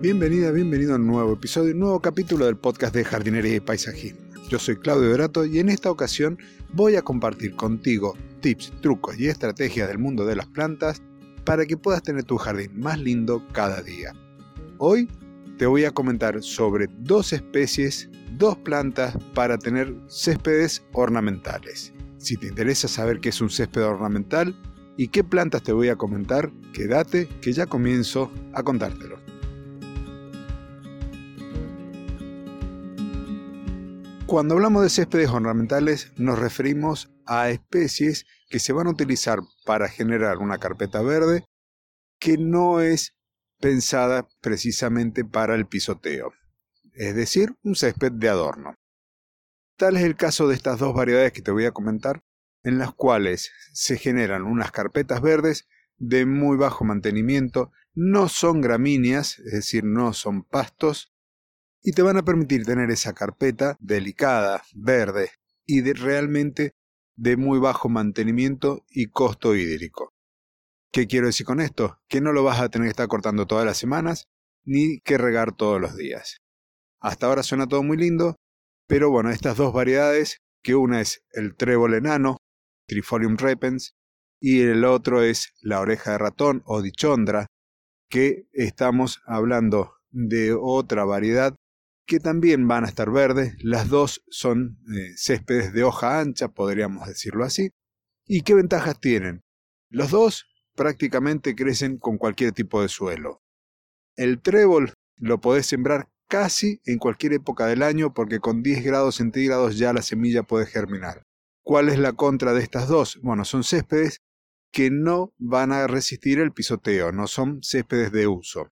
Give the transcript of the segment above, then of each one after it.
Bienvenida, bienvenido a un nuevo episodio, un nuevo capítulo del podcast de jardinería y paisajismo. Yo soy Claudio Dorato y en esta ocasión voy a compartir contigo tips, trucos y estrategias del mundo de las plantas para que puedas tener tu jardín más lindo cada día. Hoy te voy a comentar sobre dos especies, dos plantas para tener céspedes ornamentales. Si te interesa saber qué es un césped ornamental y qué plantas te voy a comentar, quédate que ya comienzo a contártelo. Cuando hablamos de céspedes ornamentales nos referimos a especies que se van a utilizar para generar una carpeta verde que no es pensada precisamente para el pisoteo, es decir, un césped de adorno. Tal es el caso de estas dos variedades que te voy a comentar, en las cuales se generan unas carpetas verdes de muy bajo mantenimiento, no son gramíneas, es decir, no son pastos, y te van a permitir tener esa carpeta delicada, verde y de realmente de muy bajo mantenimiento y costo hídrico. ¿Qué quiero decir con esto? Que no lo vas a tener que estar cortando todas las semanas ni que regar todos los días. Hasta ahora suena todo muy lindo, pero bueno, estas dos variedades, que una es el trébol enano, Trifolium repens, y el otro es la oreja de ratón o dichondra, que estamos hablando de otra variedad que también van a estar verdes. Las dos son eh, céspedes de hoja ancha, podríamos decirlo así. ¿Y qué ventajas tienen? Los dos prácticamente crecen con cualquier tipo de suelo. El trébol lo podés sembrar casi en cualquier época del año porque con 10 grados centígrados ya la semilla puede germinar. ¿Cuál es la contra de estas dos? Bueno, son céspedes que no van a resistir el pisoteo, no son céspedes de uso.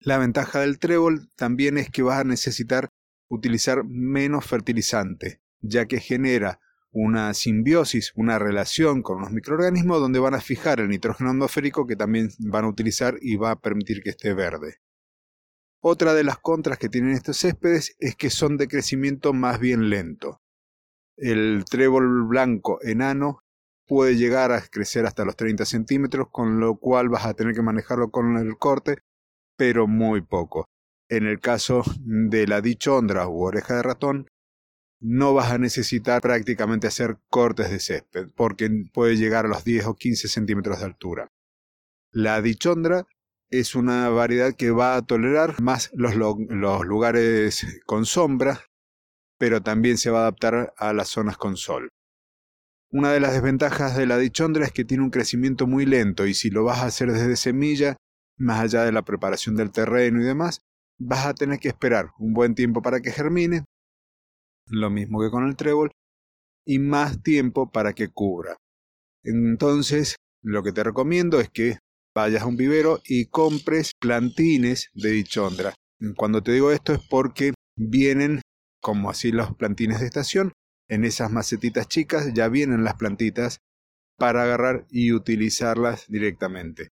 La ventaja del trébol también es que vas a necesitar utilizar menos fertilizante, ya que genera una simbiosis, una relación con los microorganismos donde van a fijar el nitrógeno atmosférico que también van a utilizar y va a permitir que esté verde. Otra de las contras que tienen estos céspedes es que son de crecimiento más bien lento. El trébol blanco enano puede llegar a crecer hasta los 30 centímetros, con lo cual vas a tener que manejarlo con el corte pero muy poco. En el caso de la dichondra u oreja de ratón, no vas a necesitar prácticamente hacer cortes de césped, porque puede llegar a los 10 o 15 centímetros de altura. La dichondra es una variedad que va a tolerar más los, los lugares con sombra, pero también se va a adaptar a las zonas con sol. Una de las desventajas de la dichondra es que tiene un crecimiento muy lento y si lo vas a hacer desde semilla más allá de la preparación del terreno y demás, vas a tener que esperar un buen tiempo para que germine, lo mismo que con el trébol, y más tiempo para que cubra. Entonces, lo que te recomiendo es que vayas a un vivero y compres plantines de dichondra. Cuando te digo esto es porque vienen, como así los plantines de estación, en esas macetitas chicas ya vienen las plantitas para agarrar y utilizarlas directamente.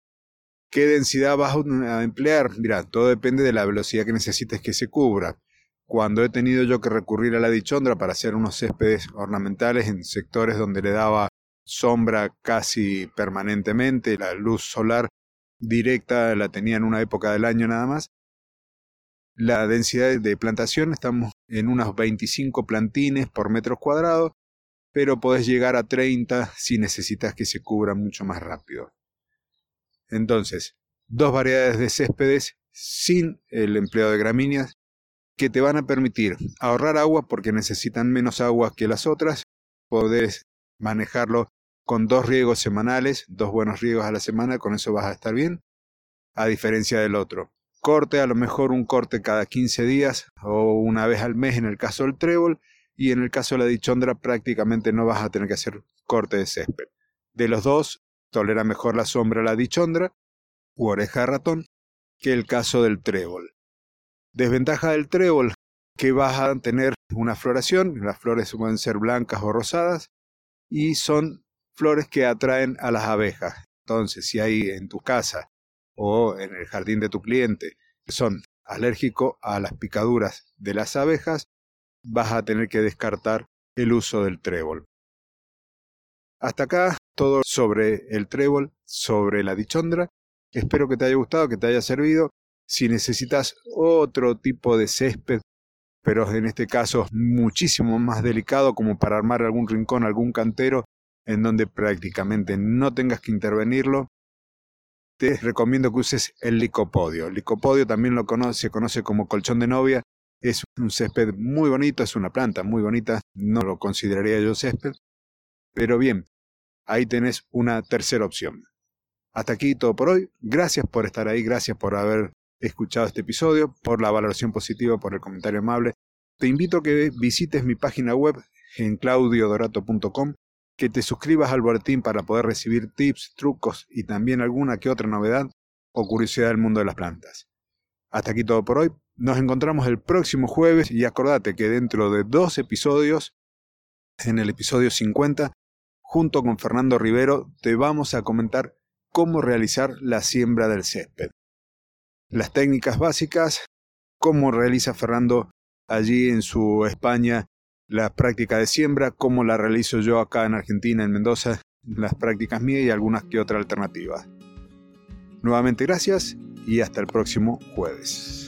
¿Qué densidad vas a emplear? Mira, todo depende de la velocidad que necesites que se cubra. Cuando he tenido yo que recurrir a la dichondra para hacer unos céspedes ornamentales en sectores donde le daba sombra casi permanentemente, la luz solar directa la tenía en una época del año nada más, la densidad de plantación estamos en unos 25 plantines por metro cuadrado, pero podés llegar a 30 si necesitas que se cubra mucho más rápido. Entonces, dos variedades de céspedes sin el empleo de gramíneas que te van a permitir ahorrar agua porque necesitan menos agua que las otras. Podés manejarlo con dos riegos semanales, dos buenos riegos a la semana, con eso vas a estar bien, a diferencia del otro. Corte, a lo mejor un corte cada 15 días o una vez al mes en el caso del trébol, y en el caso de la dichondra prácticamente no vas a tener que hacer corte de césped. De los dos, tolera mejor la sombra la dichondra u oreja de ratón que el caso del trébol. Desventaja del trébol, que vas a tener una floración, las flores pueden ser blancas o rosadas, y son flores que atraen a las abejas. Entonces, si hay en tu casa o en el jardín de tu cliente son alérgicos a las picaduras de las abejas, vas a tener que descartar el uso del trébol. Hasta acá todo sobre el trébol, sobre la dichondra. Espero que te haya gustado, que te haya servido. Si necesitas otro tipo de césped, pero en este caso muchísimo más delicado como para armar algún rincón, algún cantero, en donde prácticamente no tengas que intervenirlo, te recomiendo que uses el licopodio. El licopodio también lo conoce, se conoce como colchón de novia. Es un césped muy bonito, es una planta muy bonita, no lo consideraría yo césped. Pero bien, ahí tenés una tercera opción. Hasta aquí todo por hoy. Gracias por estar ahí, gracias por haber escuchado este episodio, por la valoración positiva, por el comentario amable. Te invito a que visites mi página web en claudiodorato.com que te suscribas al boletín para poder recibir tips, trucos y también alguna que otra novedad o curiosidad del mundo de las plantas. Hasta aquí todo por hoy. Nos encontramos el próximo jueves y acordate que dentro de dos episodios, en el episodio 50, junto con Fernando Rivero, te vamos a comentar cómo realizar la siembra del césped. Las técnicas básicas, cómo realiza Fernando allí en su España la práctica de siembra, como la realizo yo acá en Argentina, en Mendoza, las prácticas mías y algunas que otras alternativas. Nuevamente gracias y hasta el próximo jueves.